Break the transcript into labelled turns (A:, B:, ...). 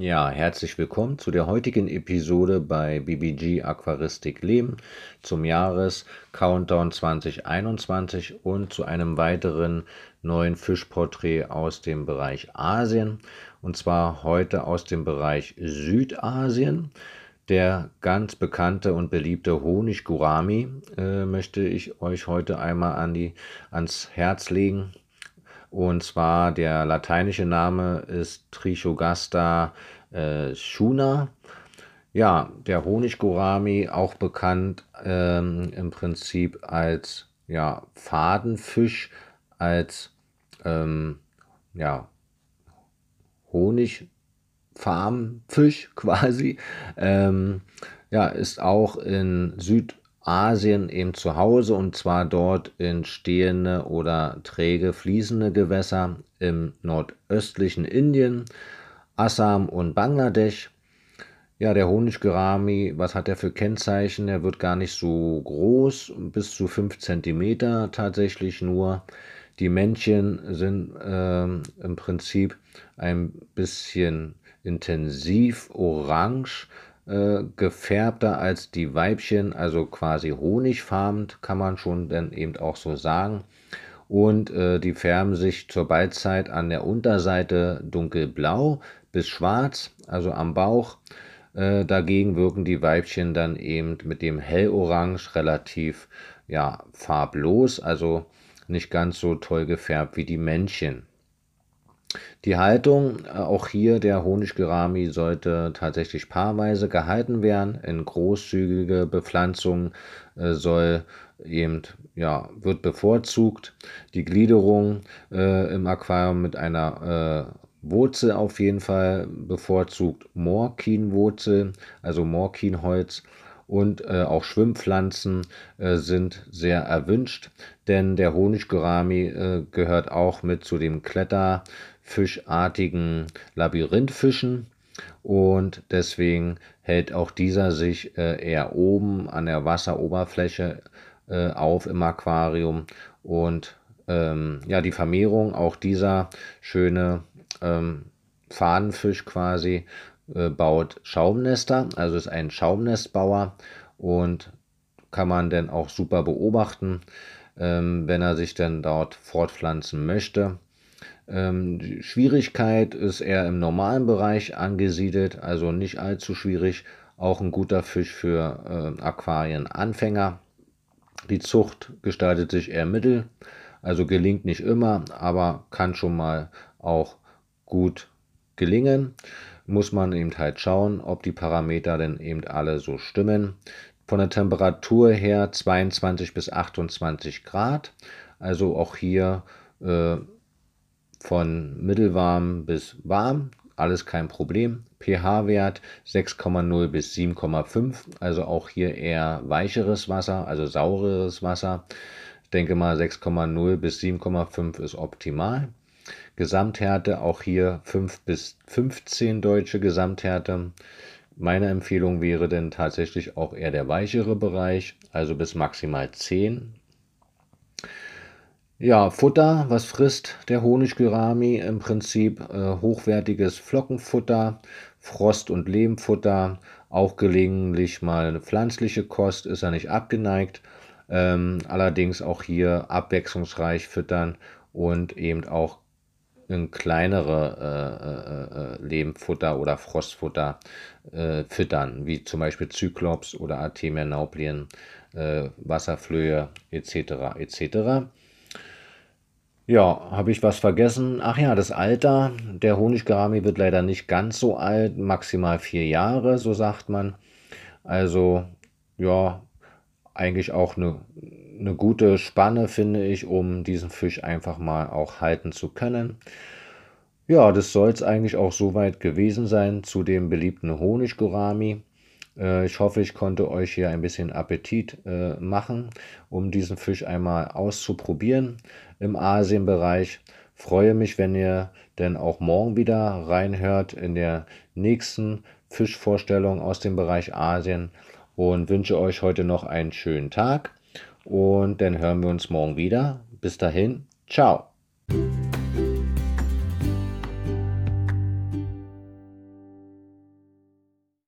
A: Ja, herzlich willkommen zu der heutigen Episode bei BBG Aquaristik Leben zum Jahres-Countdown 2021 und zu einem weiteren neuen Fischporträt aus dem Bereich Asien und zwar heute aus dem Bereich Südasien. Der ganz bekannte und beliebte Honig Gurami äh, möchte ich euch heute einmal an die, ans Herz legen. Und zwar der lateinische Name ist Trichogaster äh, schuna. Ja, der Honiggurami, auch bekannt ähm, im Prinzip als ja, Fadenfisch, als ähm, ja, Honigfarmfisch quasi. Ähm, ja, ist auch in Süd Asien eben zu Hause und zwar dort in stehende oder träge fließende Gewässer im nordöstlichen Indien, Assam und Bangladesch. Ja, der Honiggerami, was hat er für Kennzeichen? Er wird gar nicht so groß, bis zu 5 cm tatsächlich nur. Die Männchen sind äh, im Prinzip ein bisschen intensiv orange äh, gefärbter als die Weibchen, also quasi honigfarbend, kann man schon dann eben auch so sagen. Und äh, die färben sich zur Balzzeit an der Unterseite dunkelblau bis schwarz, also am Bauch. Äh, dagegen wirken die Weibchen dann eben mit dem hellorange relativ ja, farblos, also nicht ganz so toll gefärbt wie die Männchen. Die Haltung, äh, auch hier der Honiggerami sollte tatsächlich paarweise gehalten werden. In großzügige Bepflanzung äh, soll eben, ja, wird bevorzugt. Die Gliederung äh, im Aquarium mit einer äh, Wurzel auf jeden Fall bevorzugt Morkinwurzel, also Morkinholz und äh, auch Schwimmpflanzen äh, sind sehr erwünscht, denn der Honiggurami äh, gehört auch mit zu den kletterfischartigen Labyrinthfischen. Und deswegen hält auch dieser sich äh, eher oben an der Wasseroberfläche äh, auf im Aquarium. Und ähm, ja, die Vermehrung auch dieser schöne ähm, Fadenfisch quasi äh, baut Schaumnester, also ist ein Schaumnestbauer und kann man dann auch super beobachten, ähm, wenn er sich dann dort fortpflanzen möchte. Ähm, die Schwierigkeit ist eher im normalen Bereich angesiedelt, also nicht allzu schwierig. Auch ein guter Fisch für äh, Aquarienanfänger. Die Zucht gestaltet sich eher mittel, also gelingt nicht immer, aber kann schon mal auch gut gelingen muss man eben halt schauen, ob die Parameter denn eben alle so stimmen. Von der Temperatur her 22 bis 28 Grad, also auch hier äh, von mittelwarm bis warm, alles kein Problem. pH-Wert 6,0 bis 7,5, also auch hier eher weicheres Wasser, also saureres Wasser. Ich denke mal 6,0 bis 7,5 ist optimal. Gesamthärte auch hier 5 bis 15 deutsche Gesamthärte. Meine Empfehlung wäre denn tatsächlich auch eher der weichere Bereich, also bis maximal 10. Ja, Futter, was frisst der Honiggurami? Im Prinzip äh, hochwertiges Flockenfutter, Frost- und Lehmfutter, auch gelegentlich mal eine pflanzliche Kost, ist er nicht abgeneigt. Ähm, allerdings auch hier abwechslungsreich füttern und eben auch kleinere äh, äh, äh, Lehmfutter oder Frostfutter äh, füttern, wie zum Beispiel Zyklops oder Artemia nauplien, äh, Wasserflöhe etc. etc. Ja, habe ich was vergessen? Ach ja, das Alter. Der Honiggerami wird leider nicht ganz so alt, maximal vier Jahre, so sagt man. Also, ja, eigentlich auch eine eine gute Spanne, finde ich, um diesen Fisch einfach mal auch halten zu können. Ja, das soll es eigentlich auch soweit gewesen sein zu dem beliebten Honiggurami. Äh, ich hoffe, ich konnte euch hier ein bisschen Appetit äh, machen, um diesen Fisch einmal auszuprobieren im Asienbereich. Freue mich, wenn ihr denn auch morgen wieder reinhört in der nächsten Fischvorstellung aus dem Bereich Asien und wünsche euch heute noch einen schönen Tag. Und dann hören wir uns morgen wieder. Bis dahin, ciao.